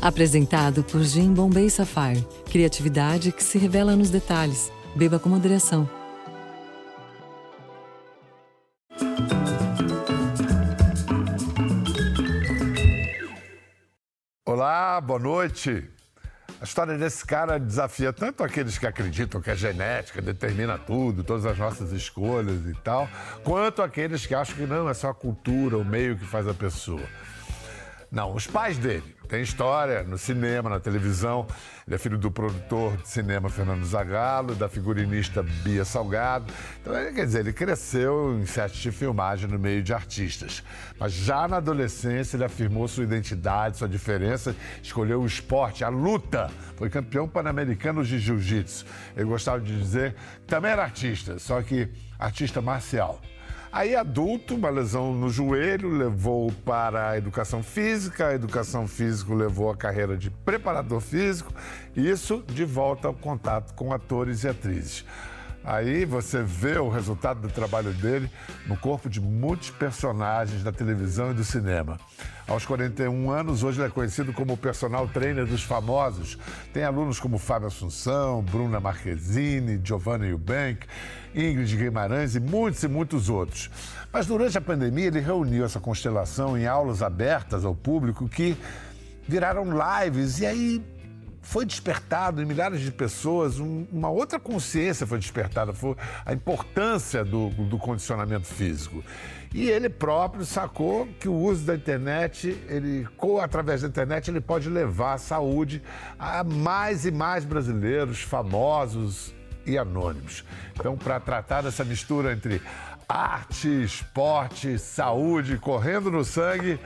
Apresentado por Jim Bombay Sapphire. Criatividade que se revela nos detalhes. Beba com moderação. Olá, boa noite. A história desse cara desafia tanto aqueles que acreditam que a genética determina tudo, todas as nossas escolhas e tal, quanto aqueles que acham que não, é só a cultura, o meio que faz a pessoa. Não, os pais dele tem história no cinema, na televisão. Ele é filho do produtor de cinema Fernando Zagallo, da figurinista Bia Salgado. Então, quer dizer, ele cresceu em sete de filmagem no meio de artistas. Mas já na adolescência ele afirmou sua identidade, sua diferença, escolheu o esporte, a luta. Foi campeão pan-americano de jiu-jitsu. Ele gostava de dizer que também era artista, só que artista marcial. Aí, adulto, uma lesão no joelho levou para a educação física, a educação física levou a carreira de preparador físico, e isso de volta ao contato com atores e atrizes. Aí você vê o resultado do trabalho dele no corpo de muitos personagens da televisão e do cinema. Aos 41 anos, hoje ele é conhecido como o personal trainer dos famosos. Tem alunos como Fábio Assunção, Bruna Marquezine, Giovanna Eubank, Ingrid Guimarães e muitos e muitos outros. Mas durante a pandemia, ele reuniu essa constelação em aulas abertas ao público que viraram lives e aí foi despertado em milhares de pessoas um, uma outra consciência foi despertada, foi a importância do, do, condicionamento físico. E ele próprio sacou que o uso da internet, ele, através da internet, ele pode levar a saúde a mais e mais brasileiros famosos e anônimos. Então, para tratar dessa mistura entre arte, esporte, saúde, correndo no sangue,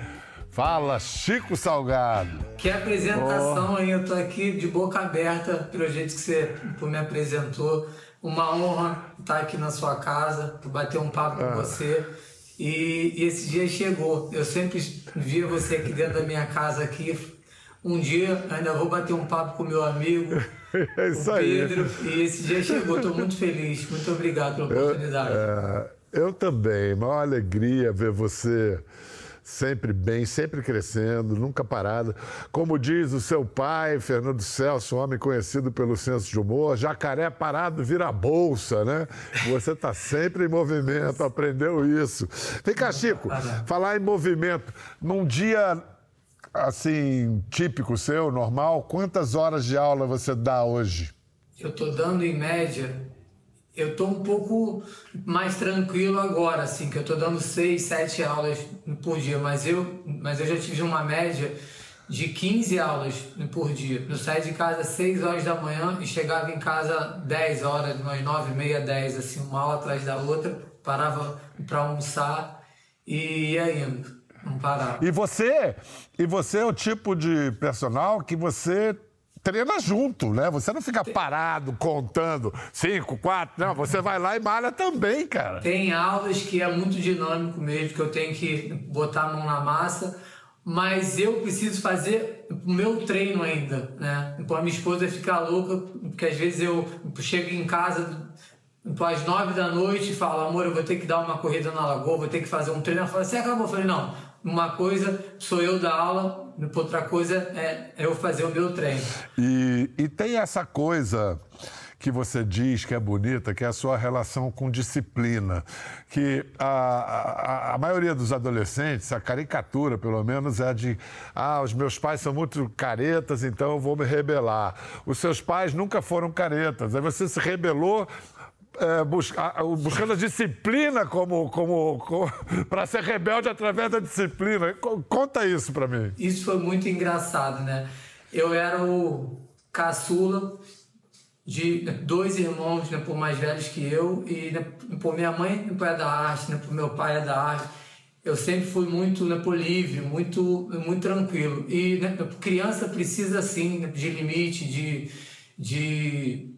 Fala, Chico Salgado. Que apresentação, oh. hein? Eu tô aqui de boca aberta pelo jeito que você me apresentou. Uma honra estar aqui na sua casa, bater um papo ah. com você. E, e, esse dia chegou. Eu sempre via você aqui dentro da minha casa aqui. Um dia ainda vou bater um papo com meu amigo, é isso o Pedro. Aí. E esse dia chegou. Estou muito feliz. Muito obrigado pela oportunidade. Eu, é, eu também. Uma alegria ver você sempre bem, sempre crescendo, nunca parado. Como diz o seu pai, Fernando Celso, um homem conhecido pelo senso de humor, jacaré parado vira bolsa, né? Você está sempre em movimento, aprendeu isso. Vem cá, Chico, falar em movimento. Num dia assim, típico seu, normal, quantas horas de aula você dá hoje? Eu estou dando em média eu tô um pouco mais tranquilo agora, assim, que eu tô dando seis, sete aulas por dia, mas eu, mas eu já tive uma média de 15 aulas por dia. Eu saía de casa às 6 horas da manhã e chegava em casa 10 horas, umas 9 e meia, 10, assim, uma aula atrás da outra, parava para almoçar e ia indo, não parava. E você, e você é o tipo de personal que você treina junto, né? Você não fica parado contando cinco, quatro, não. Você vai lá e malha também, cara. Tem aulas que é muito dinâmico mesmo, que eu tenho que botar a mão na massa, mas eu preciso fazer o meu treino ainda, né? Então a minha esposa fica louca, porque às vezes eu chego em casa às nove da noite e falo, amor, eu vou ter que dar uma corrida na lagoa, vou ter que fazer um treino. Ela fala, você acabou? Eu falei, não, uma coisa sou eu dar aula, outra coisa é, é eu fazer o meu treino. E, e tem essa coisa que você diz que é bonita, que é a sua relação com disciplina. Que a, a, a, maioria dos adolescentes, a caricatura pelo menos, é de: ah, os meus pais são muito caretas, então eu vou me rebelar. Os seus pais nunca foram caretas, aí você se rebelou é, busca, buscando a disciplina como, como, como para ser rebelde através da disciplina. Conta isso para mim. Isso foi muito engraçado, né? Eu era o caçula de dois irmãos, né, por mais velhos que eu, e né, por minha mãe é da arte, né, por meu pai é da arte. Eu sempre fui muito né, por livre, muito, muito tranquilo. E né, criança precisa, assim, de limite, de, de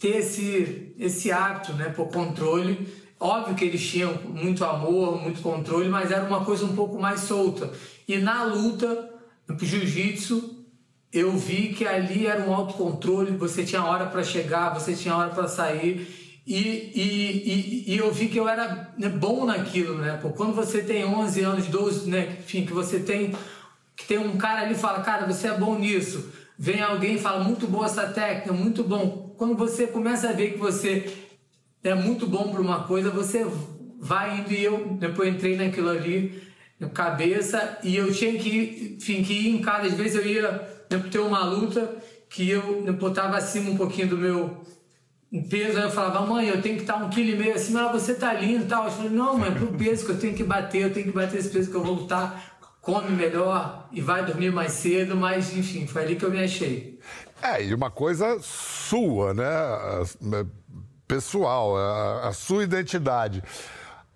ter esse, esse hábito, né, por controle. Óbvio que eles tinham muito amor, muito controle, mas era uma coisa um pouco mais solta. E na luta, no jiu-jitsu, eu vi que ali era um autocontrole, você tinha hora para chegar, você tinha hora para sair. E, e, e, e, eu vi que eu era né, bom naquilo, né? Porque quando você tem 11 anos, 12, né? Enfim, que você tem que tem um cara ali fala, cara, você é bom nisso. Vem alguém e fala, muito boa essa técnica, muito bom. Quando você começa a ver que você é muito bom para uma coisa, você vai indo e eu depois entrei naquilo ali, na cabeça, e eu tinha que, enfim, que ir em cada, às vezes eu ia né, ter uma luta que eu né, botava acima um pouquinho do meu peso, aí eu falava, mãe, eu tenho que estar um quilo e meio acima, ela, você tá lindo e tal. Eu falei, não, mãe, pro peso que eu tenho que bater, eu tenho que bater esse peso que eu vou lutar, come melhor e vai dormir mais cedo, mas enfim, foi ali que eu me achei. É, e uma coisa sua, né? Pessoal, a, a sua identidade.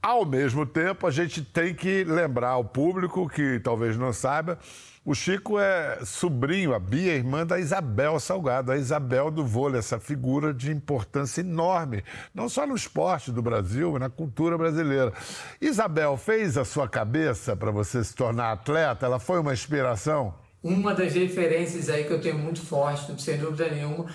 Ao mesmo tempo, a gente tem que lembrar ao público que talvez não saiba o Chico é sobrinho, a Bia, irmã da Isabel Salgado, a Isabel do vôlei, essa figura de importância enorme, não só no esporte do Brasil, mas na cultura brasileira. Isabel fez a sua cabeça para você se tornar atleta? Ela foi uma inspiração? Uma das referências aí que eu tenho muito forte, sem dúvida nenhuma.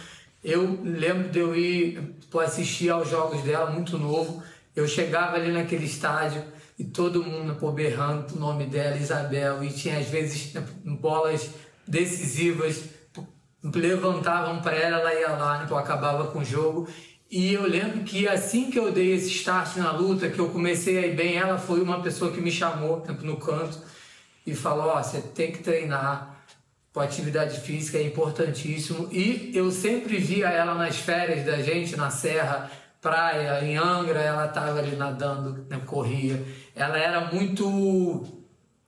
Eu lembro de eu ir assistir aos jogos dela, muito novo. Eu chegava ali naquele estádio e todo mundo pô, berrando o nome dela, Isabel, e tinha às vezes bolas decisivas, levantavam para ela, ela ia lá, então acabava com o jogo. E eu lembro que assim que eu dei esse start na luta, que eu comecei a ir bem, ela foi uma pessoa que me chamou no canto e falou: Ó, oh, você tem que treinar, com atividade física é importantíssimo. E eu sempre via ela nas férias da gente, na serra, praia, em Angra, ela estava ali nadando, né, corria. Ela era muito,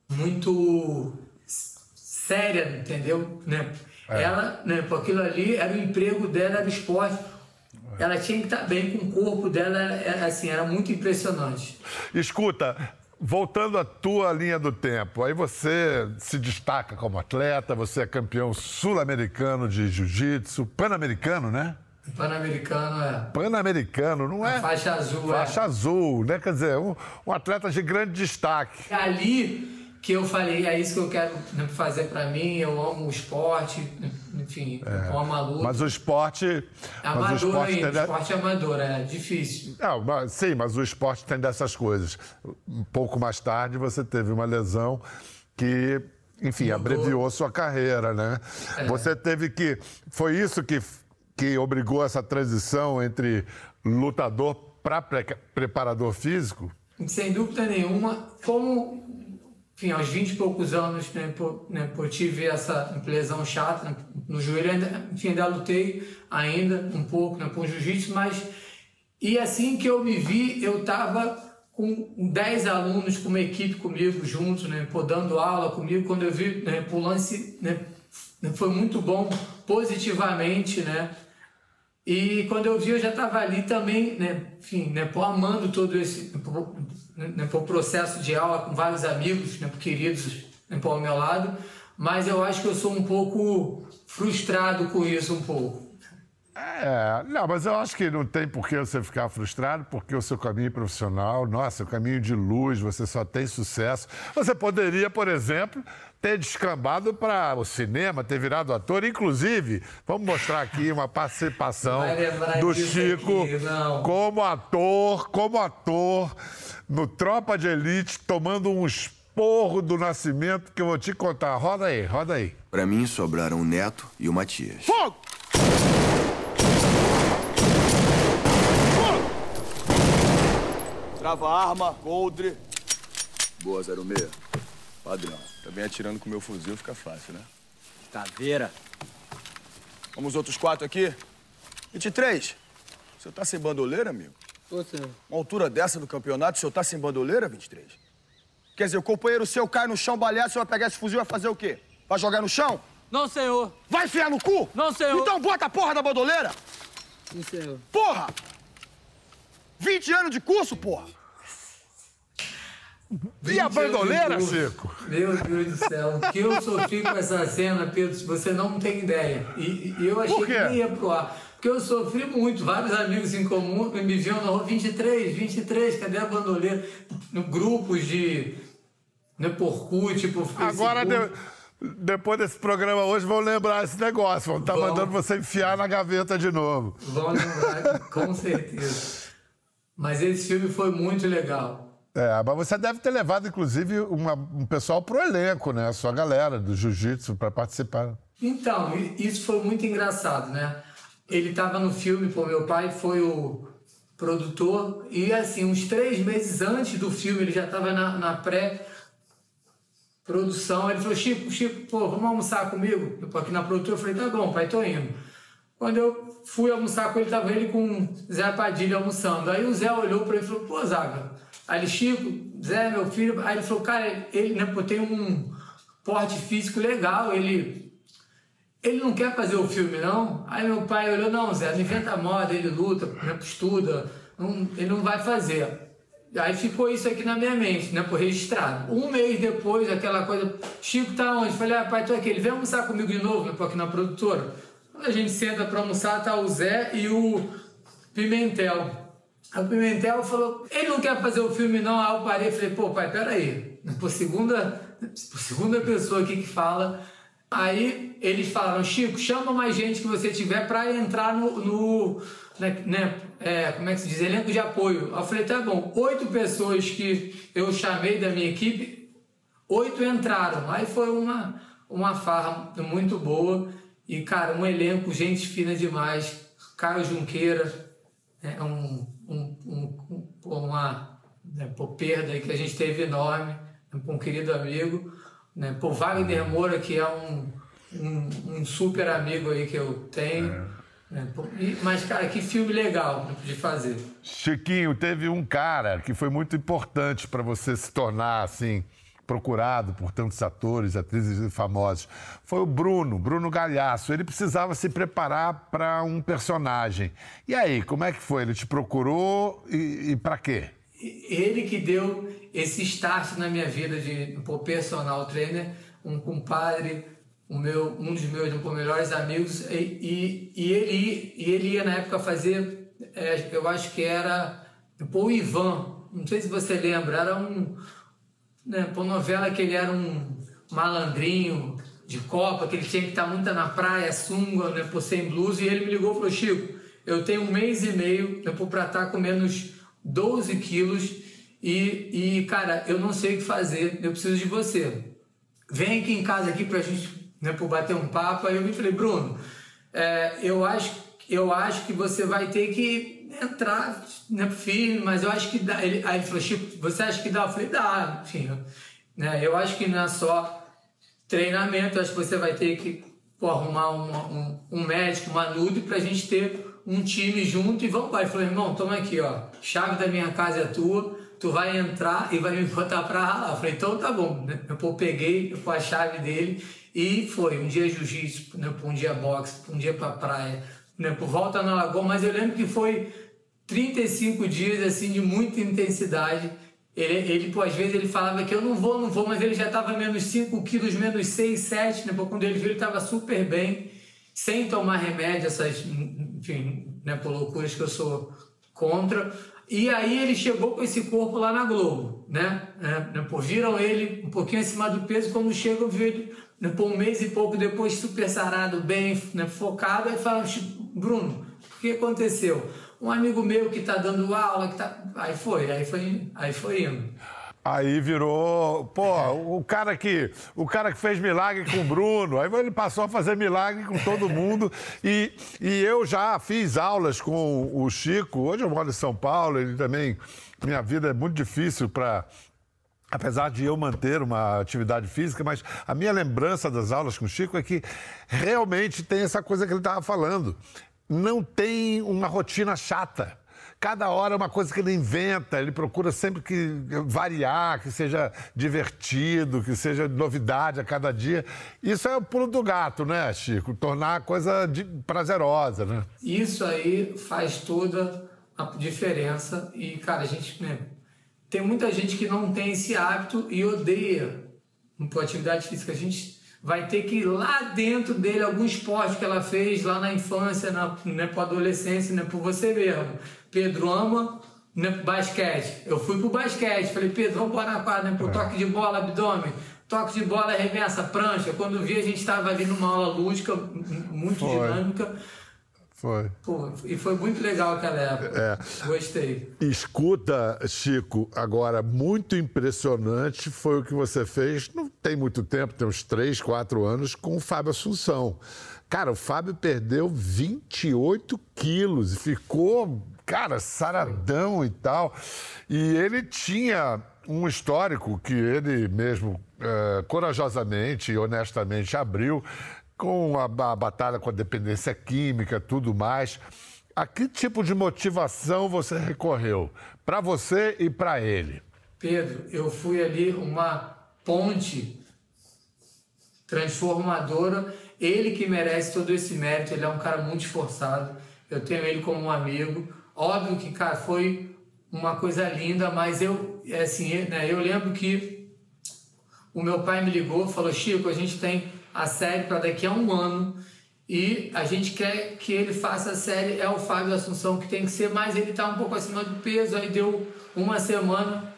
muito séria, entendeu? Né? É. Ela, né, por aquilo ali, era o emprego dela, era o esporte. Ela tinha que estar bem com o corpo dela, era, assim, era muito impressionante. Escuta, voltando à tua linha do tempo, aí você se destaca como atleta, você é campeão sul-americano de jiu-jitsu, pan-americano, né? Pan-americano é. Pan-americano, não é? A faixa azul, faixa é. azul, né? Quer dizer, um, um, atleta de grande destaque. É ali que eu falei, é isso que eu quero né, fazer para mim, eu amo o esporte, enfim, é. eu amo a luta. Mas o esporte... Amador mas o esporte, ainda, tem... esporte amador, é difícil. Não, mas, sim, mas o esporte tem dessas coisas. Um pouco mais tarde você teve uma lesão que enfim, Mudou. abreviou sua carreira, né? É. Você teve que. Foi isso que que obrigou essa transição entre lutador para pre preparador físico? Sem dúvida nenhuma. Como, enfim, aos 20 e poucos anos, né, por, né, por tive essa lesão chata né, no joelho, ainda, enfim, ainda lutei ainda um pouco né, com jiu-jitsu, mas. E assim que eu me vi, eu estava com 10 alunos com uma equipe comigo juntos, né, dando aula comigo. Quando eu vi né, o lance, né, foi muito bom positivamente, né? E quando eu vi, eu já estava ali também, né, enfim, né, amando todo esse né, pô, processo de aula com vários amigos, né, queridos né, pô, ao meu lado, mas eu acho que eu sou um pouco frustrado com isso, um pouco. É, não, mas eu acho que não tem por que você ficar frustrado, porque o seu caminho profissional, nossa, o caminho de luz, você só tem sucesso. Você poderia, por exemplo, ter descambado para o cinema, ter virado ator. Inclusive, vamos mostrar aqui uma participação do Chico como ator, como ator no Tropa de Elite, tomando um esporro do nascimento que eu vou te contar. Roda aí, roda aí. Para mim sobraram o Neto e o Matias. Fogo! Trava a arma, Goldre. Boa, 06. Padrão. Também atirando com meu fuzil fica fácil, né? Caveira. Vamos outros quatro aqui? 23. O senhor tá sem bandoleira, amigo? Ô, senhor. Uma altura dessa do campeonato, o senhor tá sem bandoleira, 23? Quer dizer, o companheiro seu cai no chão baleado, o senhor vai pegar esse fuzil e vai fazer o quê? Vai jogar no chão? Não, senhor. Vai enfiar no cu? Não, senhor. Então bota a porra da bandoleira! Sim, senhor. Porra! 20 anos de curso, porra! E a bandoleira, Chico? Meu Deus do céu, o que eu sofri com essa cena, Pedro, você não tem ideia. E, e eu achei que ia pro ar. Porque eu sofri muito, vários amigos em comum me viam na rua 23, 23, cadê a bandoleira? No grupos de né, porcu, tipo Facebook. Agora, de, depois desse programa hoje, vão lembrar esse negócio. Vão estar tá mandando você enfiar na gaveta de novo. Vão lembrar, com certeza. Mas esse filme foi muito legal É, mas você deve ter levado, inclusive, uma- um pessoal pro elenco, né? A sua galera do jiu-jitsu para participar. Então, isso foi muito engraçado, né? Ele estava no filme, pô, meu pai foi o produtor, e assim, uns três meses antes do filme, ele já estava na, na pré-produção. Ele falou: Chico, Chico, pô, vamos almoçar comigo? Eu, aqui na produtora, eu falei: tá bom, pai, tô indo. Quando eu fui almoçar com ele, tava ele com Zé Padilha almoçando. Aí o Zé olhou para ele e falou: pô, Zaga. Aí Chico, Zé, meu filho. Aí ele falou: cara, ele né, tem um porte físico legal, ele ele não quer fazer o filme, não? Aí meu pai olhou, não, Zé, não inventa moda, ele luta, né, estuda, não- ele não vai fazer. Aí ficou isso aqui na minha mente, né, por registrado. Um mês depois, aquela coisa, Chico tá onde? Falei, ah, pai, tô aqui, ele vem almoçar comigo de novo, né, aqui na produtora. Quando a gente senta pra almoçar, tá o Zé e o Pimentel. O Pimentel falou, ele não quer fazer o filme não, aí eu parei e falei, pô, pai, peraí, por segunda, por segunda pessoa aqui que fala, aí eles falaram, Chico, chama mais gente que você tiver pra entrar no, no né, né, é, como é que se diz, elenco de apoio. Eu falei, tá bom, oito pessoas que eu chamei da minha equipe, oito entraram. Aí foi uma, uma farra muito boa. E, cara, um elenco, gente fina demais. Caio Junqueira, é um, um, um, um- uma né, pô, perda aí que a gente teve enorme, né, com um querido amigo. Né, pô, Wagner Moura, que é um, um, um super amigo aí que eu tenho. né, pô, e- mas, cara, que filme legal né, de fazer. Chiquinho, teve um cara que foi muito importante para você se tornar assim procurado por tantos atores, atrizes famosos. Foi o Bruno, Bruno Galhaço. Ele precisava se preparar para um personagem. E aí, como é que foi? Ele te procurou e, e para quê? ele que deu esse start na minha vida de pô, personal trainer, um compadre, um, meu, um dos meus pô, melhores amigos, e, e, e ele, e ele ia na época fazer, é, eu acho que era o Ivan, não sei se você lembra, era um, né, por novela que ele era um malandrinho de Copa, que ele tinha que estar muito na praia, sunga, né, por sem blusa, e ele me ligou e falou, Chico, eu tenho um mês e meio né, para estar com menos 12 quilos e, e, cara, eu não sei o que fazer, eu preciso de você. Vem aqui em casa aqui pra gente né, por bater um papo. Aí eu me falei, Bruno, é, eu, acho, eu acho que você vai ter que entrar né, firme, mas eu acho que dá. Ele, aí ele falou, Chico, você acha que dá? Eu falei, dá, enfim. Né, eu acho que não é só treinamento, acho que você vai ter que pô, arrumar uma- um, um médico, uma nude, pra gente ter um time junto e vamos embora. Ele falou, irmão, toma aqui, ó, chave da minha casa é tua, tu vai entrar e vai me botar pra ralar. Eu falei, então tá bom. né? Eu pô, peguei com a chave dele e foi. Um dia jiu-jitsu, né, um dia boxe, um dia pra praia, né, por volta na lagoa, mas eu lembro que foi 35 dias assim de muita intensidade. Ele, ele pô, às vezes ele falava que eu não vou, não vou, mas ele já estava menos 5 quilos, menos 6, 7, né? Quando ele viu, ele estava super bem, sem tomar remédio, essas, enfim, né, por loucuras que eu sou contra. E aí ele chegou com esse corpo lá na Globo, né? né, né, pô, viram ele um pouquinho acima do peso, quando chegam, viu ele né, um mês e pouco depois super sarado, bem né, focado, aí falam, Bruno, o que aconteceu? Um amigo meu que tá dando aula, que tá. Aí foi, aí foi, aí foi indo. Aí virou, pô, o cara que o cara que fez milagre com o Bruno, aí ele passou a fazer milagre com todo mundo e, e eu já fiz aulas com o Chico. Hoje eu moro em São Paulo, ele também minha vida é muito difícil para apesar de eu manter uma atividade física, mas a minha lembrança das aulas com o Chico é que realmente tem essa coisa que ele estava falando. Não tem uma rotina chata. Cada hora é uma coisa que ele inventa, ele procura sempre que variar, que seja divertido, que seja novidade a cada dia. Isso é o pulo do gato, né, Chico? Tornar a coisa de- prazerosa, né? Isso aí faz toda a diferença. E, cara, a gente. Né, tem muita gente que não tem esse hábito e odeia uma atividade física. A gente vai ter que ir lá dentro dele, algum esporte que ela fez lá na infância, na né, pra adolescência, né, por você mesmo. Pedro ama né, basquete. Eu fui pro basquete. Falei, Pedro, vamos embora na quadra, né, pro toque de bola, abdômen. Toque de bola, arremessa, prancha. Quando vi, a gente estava ali numa aula lúdica, muito Foi. dinâmica. Foi. Pô, e foi muito legal aquela época. É. Gostei. Escuta, Chico, agora, muito impressionante foi o que você fez, não tem muito tempo, tem uns 3, 4 anos, com o Fábio Assunção. Cara, o Fábio perdeu 28 quilos e ficou, cara, saradão e tal. E ele tinha um histórico que ele mesmo eh, corajosamente e honestamente abriu com a, a batalha com a dependência química, tudo mais. A que tipo de motivação você recorreu para você e para ele? Pedro, eu fui ali uma ponte transformadora. Ele que merece todo esse mérito, ele é um cara muito esforçado. Eu tenho ele como um amigo. Óbvio que, cara, foi uma coisa linda, mas eu, é assim, né, eu lembro que o meu pai me ligou, falou: Chico, a gente tem a série para daqui a um ano e a gente quer que ele faça a série. É o Fábio Assunção que tem que ser, mas ele está um pouco acima do peso. Aí deu uma semana,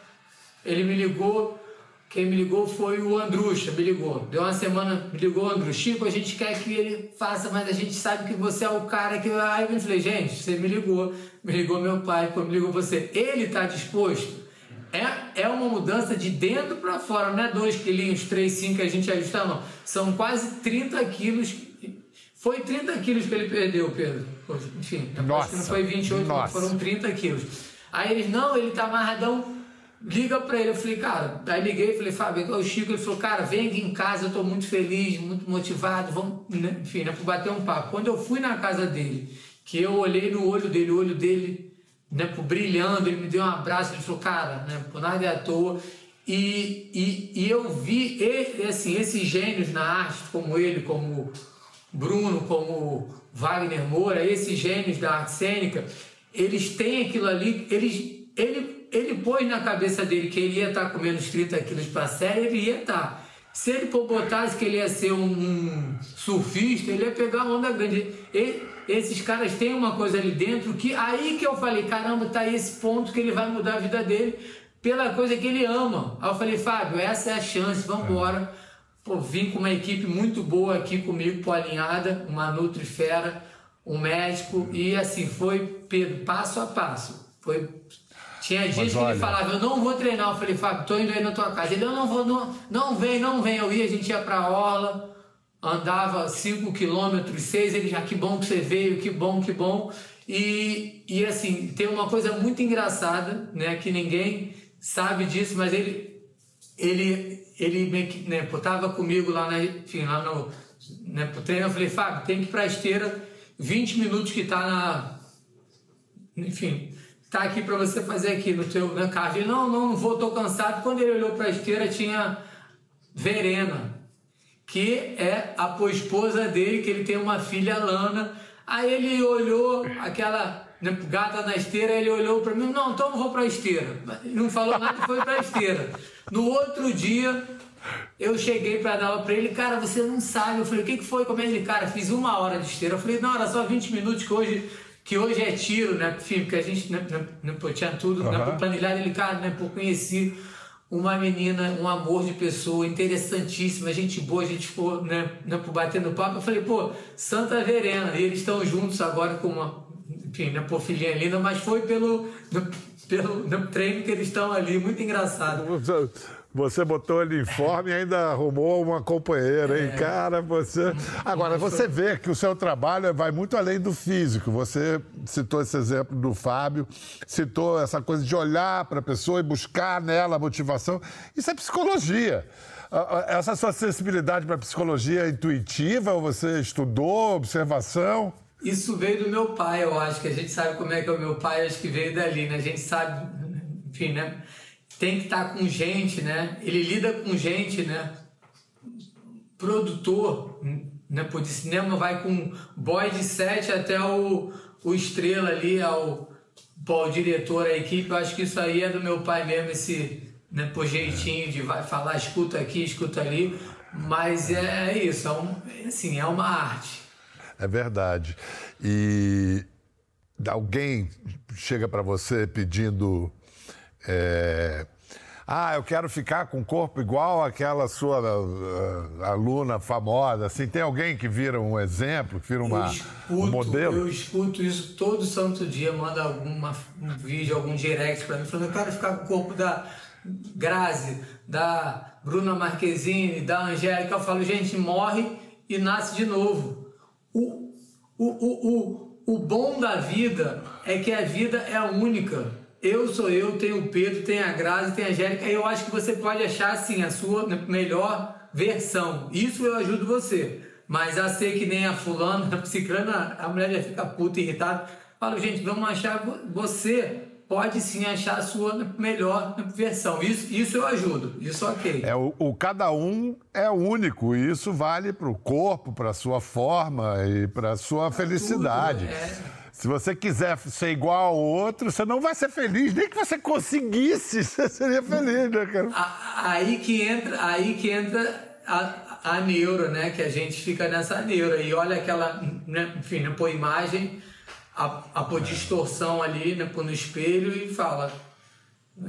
ele me ligou. Quem me ligou foi o Andrucha, me ligou. Deu uma semana, me ligou o Andrucha. Chico, a gente quer que ele faça, mas a gente sabe que você é o cara que. Aí eu falei, gente, você me ligou. Me ligou meu pai, me ligou você. Ele está disposto? É, é uma mudança de dentro para fora, não é 2 quilinhos, 3, 5 que a gente ajusta, não. São quase 30 quilos. Foi 30 quilos que ele perdeu, Pedro. Enfim, Nossa, que não foi 28, nossa. foram 30 quilos. Aí eles, não, ele tá amarradão, liga pra ele. Eu falei, cara, aí liguei, falei, Fábio, o Chico, ele falou, cara, vem aqui em casa, eu tô muito feliz, muito motivado, vamos, né? enfim, né, pra bater um papo. Quando eu fui na casa dele, que eu olhei no olho dele, o olho dele né, brilhando, ele me deu um abraço, ele falou, cara, né, por nada é à toa. E, e, e eu vi e, assim, esses gênios na arte, como ele, como Bruno, como Wagner Moura, esses gênios da arte cênica, eles têm aquilo ali, eles, ele, ele pôs na cabeça dele que ele ia estar comendo os 30 quilos para série, ele ia estar. Se ele botasse que ele ia ser um, surfista, ele ia pegar onda grande. E, esses caras têm uma coisa ali dentro que aí que eu falei, caramba, tá aí esse ponto que ele vai mudar a vida dele pela coisa que ele ama. Aí eu falei, Fábio, essa é a chance, vamos embora. Pô, vim com uma equipe muito boa aqui comigo, pô, alinhada, uma Nutrifera, um médico, e assim, foi Pedro, passo a passo. Foi tinha dias que ele falava, eu não vou treinar. Eu falei, Fábio, tô indo aí na tua casa. Ele, eu não vou, não, não vem, não vem. Eu ia, a gente ia pra orla, andava 5 quilômetros, 6, ele já, que bom que você veio, que bom, que bom. E, e assim, tem uma coisa muito engraçada, né, que ninguém sabe disso, mas ele, ele, ele né, tava comigo lá, na, enfim, lá no, né, pro treino, eu falei, Fábio, tem que ir pra esteira, 20 minutos que tá na, enfim, tá aqui para você fazer aqui no teu carro. Ele, não, não, não vou, tô cansado. Quando ele olhou para a esteira, tinha Verena, que é a esposa dele, que ele tem uma filha, Lana. Aí ele olhou aquela né, gata na esteira, ele olhou para mim, não, então eu vou para a esteira. Não falou nada e foi para a esteira. No outro dia, eu cheguei para dar aula para ele, cara, você não sabe. Eu falei, o que, que foi? Como é ele, cara, fiz uma hora de esteira. Eu falei, não, era só 20 minutos que hoje, que hoje é tiro, né? Porque a gente né, né, né, tinha tudo, né, Aham. planilhado. Ele, cara, né, pô, conheci uma menina, um amor de pessoa, interessantíssima, gente boa, a gente ficou, né, né, batendo papo. Eu falei, pô, Santa Verena. E eles estão juntos agora com uma, enfim, né, pô, filhinha linda, mas foi pelo, pelo né, treino que eles estão ali, muito engraçado. Você, botou ele em forma e ainda arrumou uma companheira, hein? Cara, você. Agora, você vê que o seu trabalho vai muito além do físico. Você citou esse exemplo do Fábio, citou essa coisa de olhar para a pessoa e buscar nela a motivação. Isso é psicologia. Essa sua sensibilidade para a psicologia é intuitiva ou você estudou, observação? Isso veio do meu pai, eu acho que a gente sabe como é que é o meu pai, acho que veio dali, né? A gente sabe, enfim, né? Tem que estar com gente, né? Ele lida com gente, né? Produtor, né? Pô, de cinema vai com boy de sete até o, o estrela ali, ao, pô, o diretor, a equipe. Eu acho que isso aí é do meu pai mesmo, esse né, pô, jeitinho de vai falar, escuta aqui, escuta ali. Mas é, é isso, é, um, assim, é uma arte. É verdade. E alguém chega para você pedindo é, ah, eu quero ficar com o corpo igual aquela sua uh, aluna famosa, assim, tem alguém que vira um exemplo, que vira uma, escuto, um modelo? Eu escuto isso todo santo dia, manda alguma, um vídeo, algum direct pra mim, falando, eu quero ficar com o corpo da Grazi, da Bruna Marquezine, da Angélica. Eu falo, gente, morre e nasce de novo. O, o, o, o, o bom da vida é que a vida é única eu sou eu, tem o Pedro, tem a Grazi, tem a Angélica, eu acho que você pode achar assim a sua melhor versão. Isso eu ajudo você. Mas a ser que nem a fulana, a ciclana, a mulher já fica puta irritada. Falo, gente, vamos achar você pode sim achar a sua melhor versão. Isso, isso eu ajudo, isso ok. É, o, o cada um é único e isso vale para o corpo, para a sua forma e para a sua pra felicidade. Tudo, é. Se você quiser ser igual ao outro, você não vai ser feliz. Nem que você conseguisse, você seria feliz, né, cara? Aí que entra, aí que entra a, a neura, né? Que a gente fica nessa neura. E olha aquela, né, enfim, né, pôr imagem, a, a pôr distorção ali, né, pôr no espelho e fala.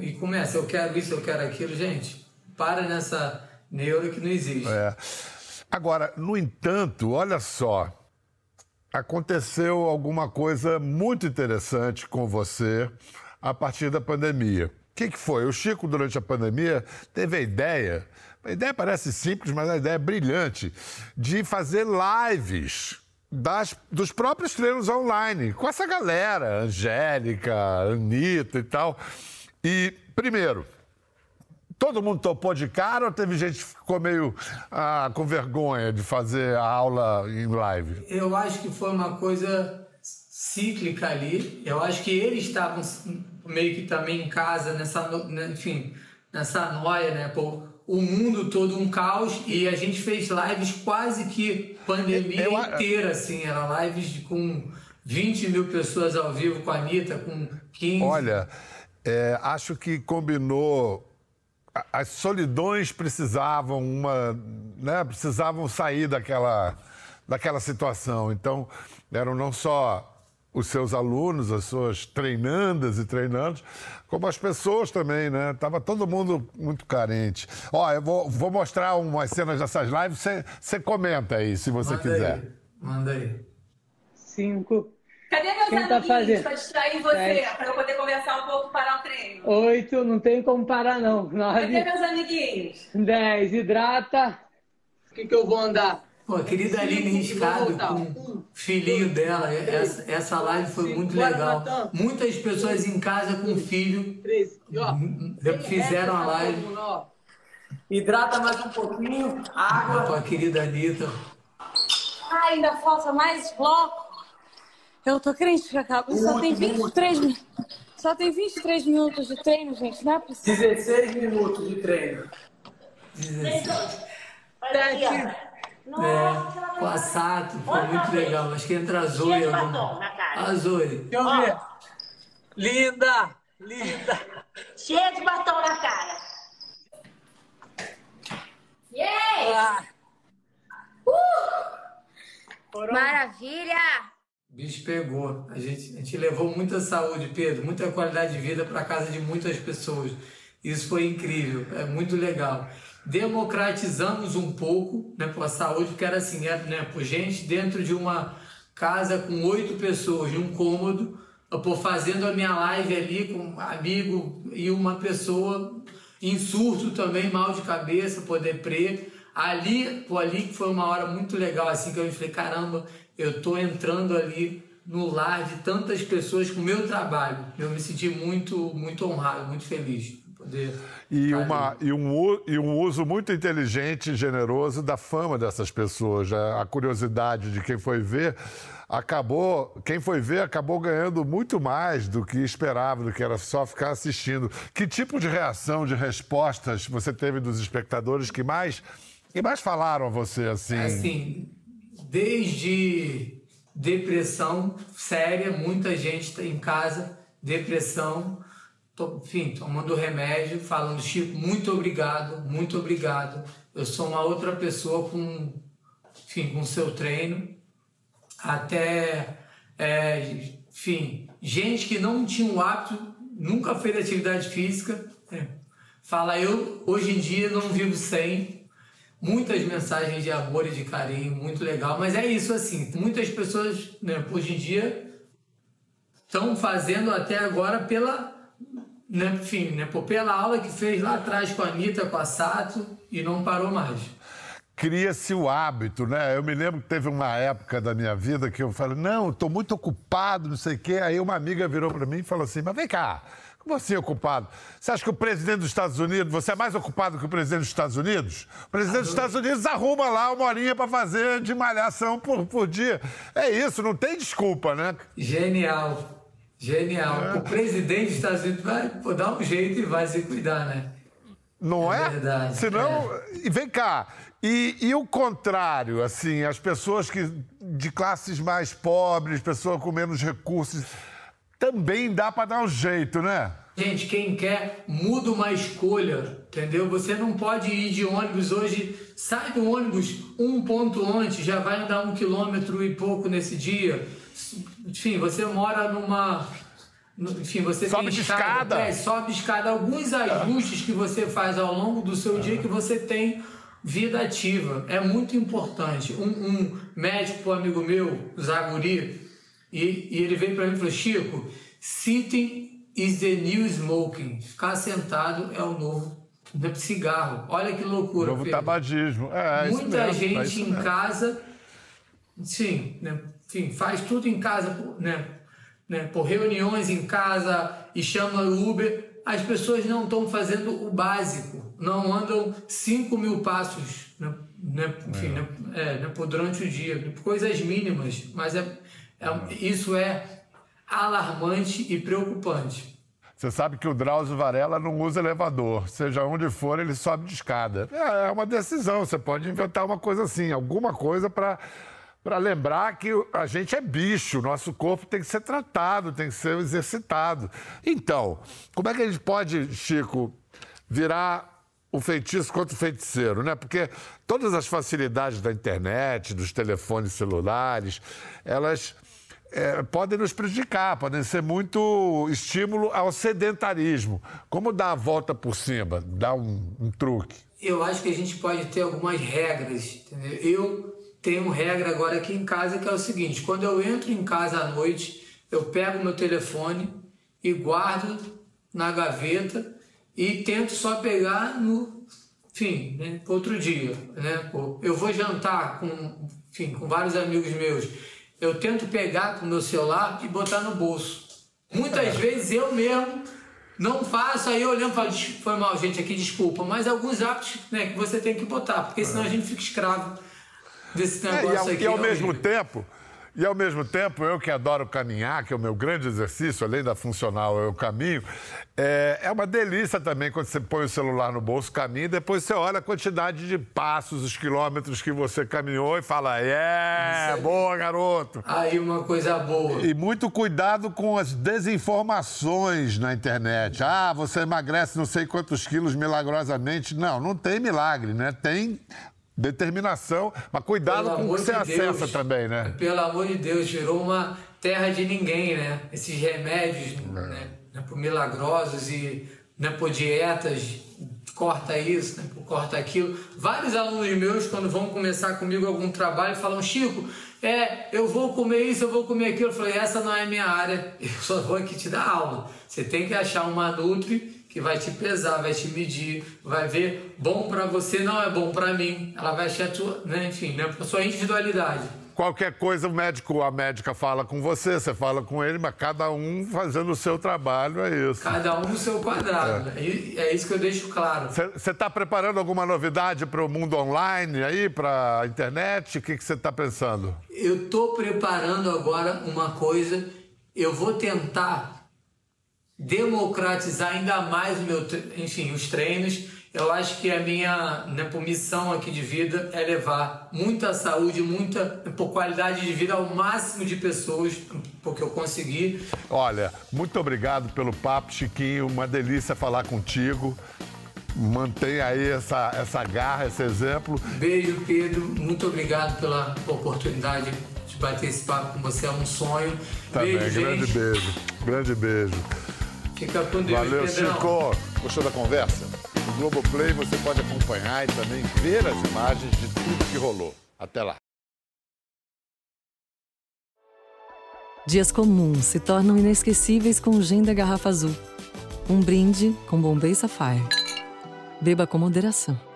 E começa, eu quero isso, eu quero aquilo. Gente, para nessa neura que não existe. É. Agora, no entanto, olha só aconteceu alguma coisa muito interessante com você a partir da pandemia. O que, que, foi? O Chico, durante a pandemia, teve a ideia, a ideia parece simples, mas a ideia é brilhante, de fazer lives das, dos próprios treinos online, com essa galera, Angélica, Anitta e tal. E, primeiro, Todo mundo topou de cara ou teve gente que ficou meio ah, com vergonha de fazer a aula em live? Eu acho que foi uma coisa cíclica ali. Eu acho que eles estavam meio que também em casa, nessa, né, enfim, nessa noia, né? O mundo todo um caos e a gente fez lives quase que pandemia eu, inteira, assim. Era lives com 20 mil pessoas ao vivo com a Anitta, com 15. Olha, é, acho que combinou as solidões precisavam uma, né, precisavam sair daquela, daquela situação. Então, eram não só os seus alunos, as suas treinandas e treinandos, como as pessoas também, né? Tava todo mundo muito carente. Ó, eu vou, vou mostrar umas cenas dessas lives, você comenta aí, se você Manda quiser. Aí. Manda aí. Cinco, Cadê meus Quem amiguinhos tá fazendo? pra distrair você? Sete. Pra eu poder conversar um pouco parar o treino? oito, não tem como parar não. Cadê Nove, meus amiguinhos? dez, hidrata. O que, que eu vou andar? Pô, a querida Aline Riscado com o filhinho dela, essa, essa live foi muito legal. Muitas pessoas em casa com filho. E fizeram a live ó. Hidrata mais um pouquinho. Água. a querida Anitta. Ah, ainda falta mais bloco. Eu tô crente que acaba. Só tem 23 minutos. Só tem 23 minutos de treino, gente. Não é possível. 16 minutos de treino. Sete. É, com a Sato, foi muito legal. Acho que entra a Zoe. alguma- A Zoe. Deixa eu ver. Linda, linda. Cheio de batom na cara. Yay! Ah, Maravilha! Bicho pegou. A gente, a gente levou muita saúde, Pedro, muita qualidade de vida para casa de muitas pessoas. Isso foi incrível, é muito legal. Democratizamos um pouco né, a saúde, porque era assim, era, né, por gente dentro de uma casa com oito pessoas, um cômodo, pô, fazendo a minha live ali com um amigo e uma pessoa em surto também, mal de cabeça, poder deprê. Ali, pô, ali foi uma hora muito legal, assim, que eu falei, caramba, eu tô entrando ali no lar de tantas pessoas com o meu trabalho. Eu me senti muito, muito honrado, muito feliz de poder. E, uma, e, um, e um uso muito inteligente e generoso da fama dessas pessoas. A, a curiosidade de quem foi ver acabou. Quem foi ver acabou ganhando muito mais do que esperava, do que era só ficar assistindo. Que tipo de reação, de respostas você teve dos espectadores que mais, que mais falaram a você assim? Assim, desde depressão séria, muita gente está em casa, depressão, to- enfim, tomando remédio, falando, Chico, muito obrigado, muito obrigado. Eu sou uma outra pessoa com, enfim, com seu treino. Até, é, enfim, gente que não tinha o hábito, nunca fez atividade física, é, Fala, eu hoje em dia não vivo sem muitas mensagens de amor e de carinho, muito legal. Mas é isso assim, muitas pessoas né, hoje em dia estão fazendo até agora pela, né, enfim, né, pela aula que fez lá atrás com a Anitta, com a Sato e não parou mais. Cria-se o hábito, né? Eu me lembro que teve uma época da minha vida que eu falei, não, estou muito ocupado, não sei o quê. Aí uma amiga virou para mim e falou assim, mas vem cá, como assim ocupado? Você acha que o presidente dos Estados Unidos, você é mais ocupado que o presidente dos Estados Unidos? O presidente dos Estados Unidos arruma lá uma horinha para fazer de malhação por, por dia. É isso, não tem desculpa, né? Genial, genial. É. O presidente dos Estados Unidos vai dar um jeito e vai se cuidar, né? Não é? verdade, Senão. E vem cá. E, e o contrário, assim, as pessoas que de classes mais pobres, pessoas com menos recursos, também dá para dar um jeito, né? Gente, quem quer, muda uma escolha, entendeu? Você não pode ir de ônibus hoje, sai do ônibus um ponto antes, já vai andar um quilômetro e pouco nesse dia. Enfim, você mora numa. Enfim, você Sobe tem de escada. É, sobe escada. Alguns ajustes que você faz ao longo do seu dia que você tem vida ativa. É muito importante. Um, um médico, um amigo meu, Zaguri, e, e ele veio para mim e falou: Chico, sitting is the new smoking. Ficar sentado é o novo né, cigarro. Olha que loucura. Novo Pedro. tabagismo. É, é Muita mesmo, é gente isso em casa, sim, né, enfim, faz tudo em casa, né, né, por reuniões em casa e chama Uber. As pessoas não estão fazendo o básico, não andam 5 mil passos, né, né, enfim, né, é, né, por durante o dia, coisas mínimas, mas é, é- isso é alarmante e preocupante. Você sabe que o Drauzio Varela não usa elevador. Seja onde for, ele sobe de escada. É, é uma decisão. Você pode inventar uma coisa assim, alguma coisa para para lembrar que a gente é bicho, nosso corpo tem que ser tratado, tem que ser exercitado. Então, como é que a gente pode, Chico, virar o feitiço contra o feiticeiro, né? Porque todas as facilidades da internet, dos telefones celulares, elas é, podem nos prejudicar, podem ser muito estímulo ao sedentarismo. Como dar a volta por cima, dar um, um truque? Eu acho que a gente pode ter algumas regras, entendeu? Eu tenho regra agora aqui em casa que é o seguinte: quando eu entro em casa à noite, eu pego meu telefone e guardo na gaveta e tento só pegar no fim, né, outro dia, né? Eu vou jantar com, enfim, com vários amigos meus. Eu tento pegar com o meu celular e botar no bolso. Muitas vezes eu mesmo não faço, aí olhando e falo, "Des- foi mal, gente, aqui desculpa, mas alguns hábitos né, que você tem que botar, porque senão a gente fica escravo desse É, negócio e, ao, aqui. e ao mesmo tempo, e ao mesmo tempo, eu que adoro caminhar, que é o meu grande exercício, além da funcional, eu caminho, é, é uma delícia também quando você põe o celular no bolso, caminha, e depois você olha a quantidade de passos, os quilômetros que você caminhou e fala, é, boa, garoto. Aí uma coisa boa. E muito cuidado com as desinformações na internet. Ah, você emagrece não sei quantos quilos milagrosamente. Não, não tem milagre, né? Tem determinação, mas cuidado Pelo com o que você de acessa Deus. também, né? Pelo amor de Deus, virou uma terra de ninguém, né? Esses remédios, É. né? por milagrosos e né, por dietas, corta isso, né, por corta aquilo. Vários alunos meus, quando vão começar comigo algum trabalho, falam, Chico, é, eu vou comer isso, eu vou comer aquilo. Eu falei, essa não é a minha área, eu só vou aqui te dar aula. Você tem que achar uma Nutri que vai te pesar, vai te medir, vai ver bom para você, não é bom para mim. Ela vai achar a tua, né, enfim, né, a sua individualidade. Qualquer coisa, o médico, a médica fala com você, você fala com ele, mas cada um fazendo o seu trabalho, é isso. Cada um no seu quadrado. né? E é isso que eu deixo claro. Você está preparando alguma novidade para o mundo online aí, para a internet? O que você está pensando? Eu estou preparando agora uma coisa. Eu vou tentar democratizar ainda mais o meu, enfim, os treinos. Eu acho que a minha né, pô, missão aqui de vida é levar muita saúde, muita qualidade de vida ao máximo de pessoas, porque eu consegui. Olha, muito obrigado pelo papo, Chiquinho. Uma delícia falar contigo. Mantenha aí essa, essa garra, esse exemplo. Beijo, Pedro. Muito obrigado pela oportunidade de bater esse papo com você. É um sonho. Também, beijo, grande gente. beijo. Grande beijo. Fica com Deus, Valeu, Pedrão. Chico. Gostou da conversa? Globoplay você pode acompanhar e também ver as imagens de tudo que rolou. Até lá. Dias comuns se tornam inesquecíveis com o gin da garrafa azul. Um brinde com Bombay Sapphire. Beba com moderação.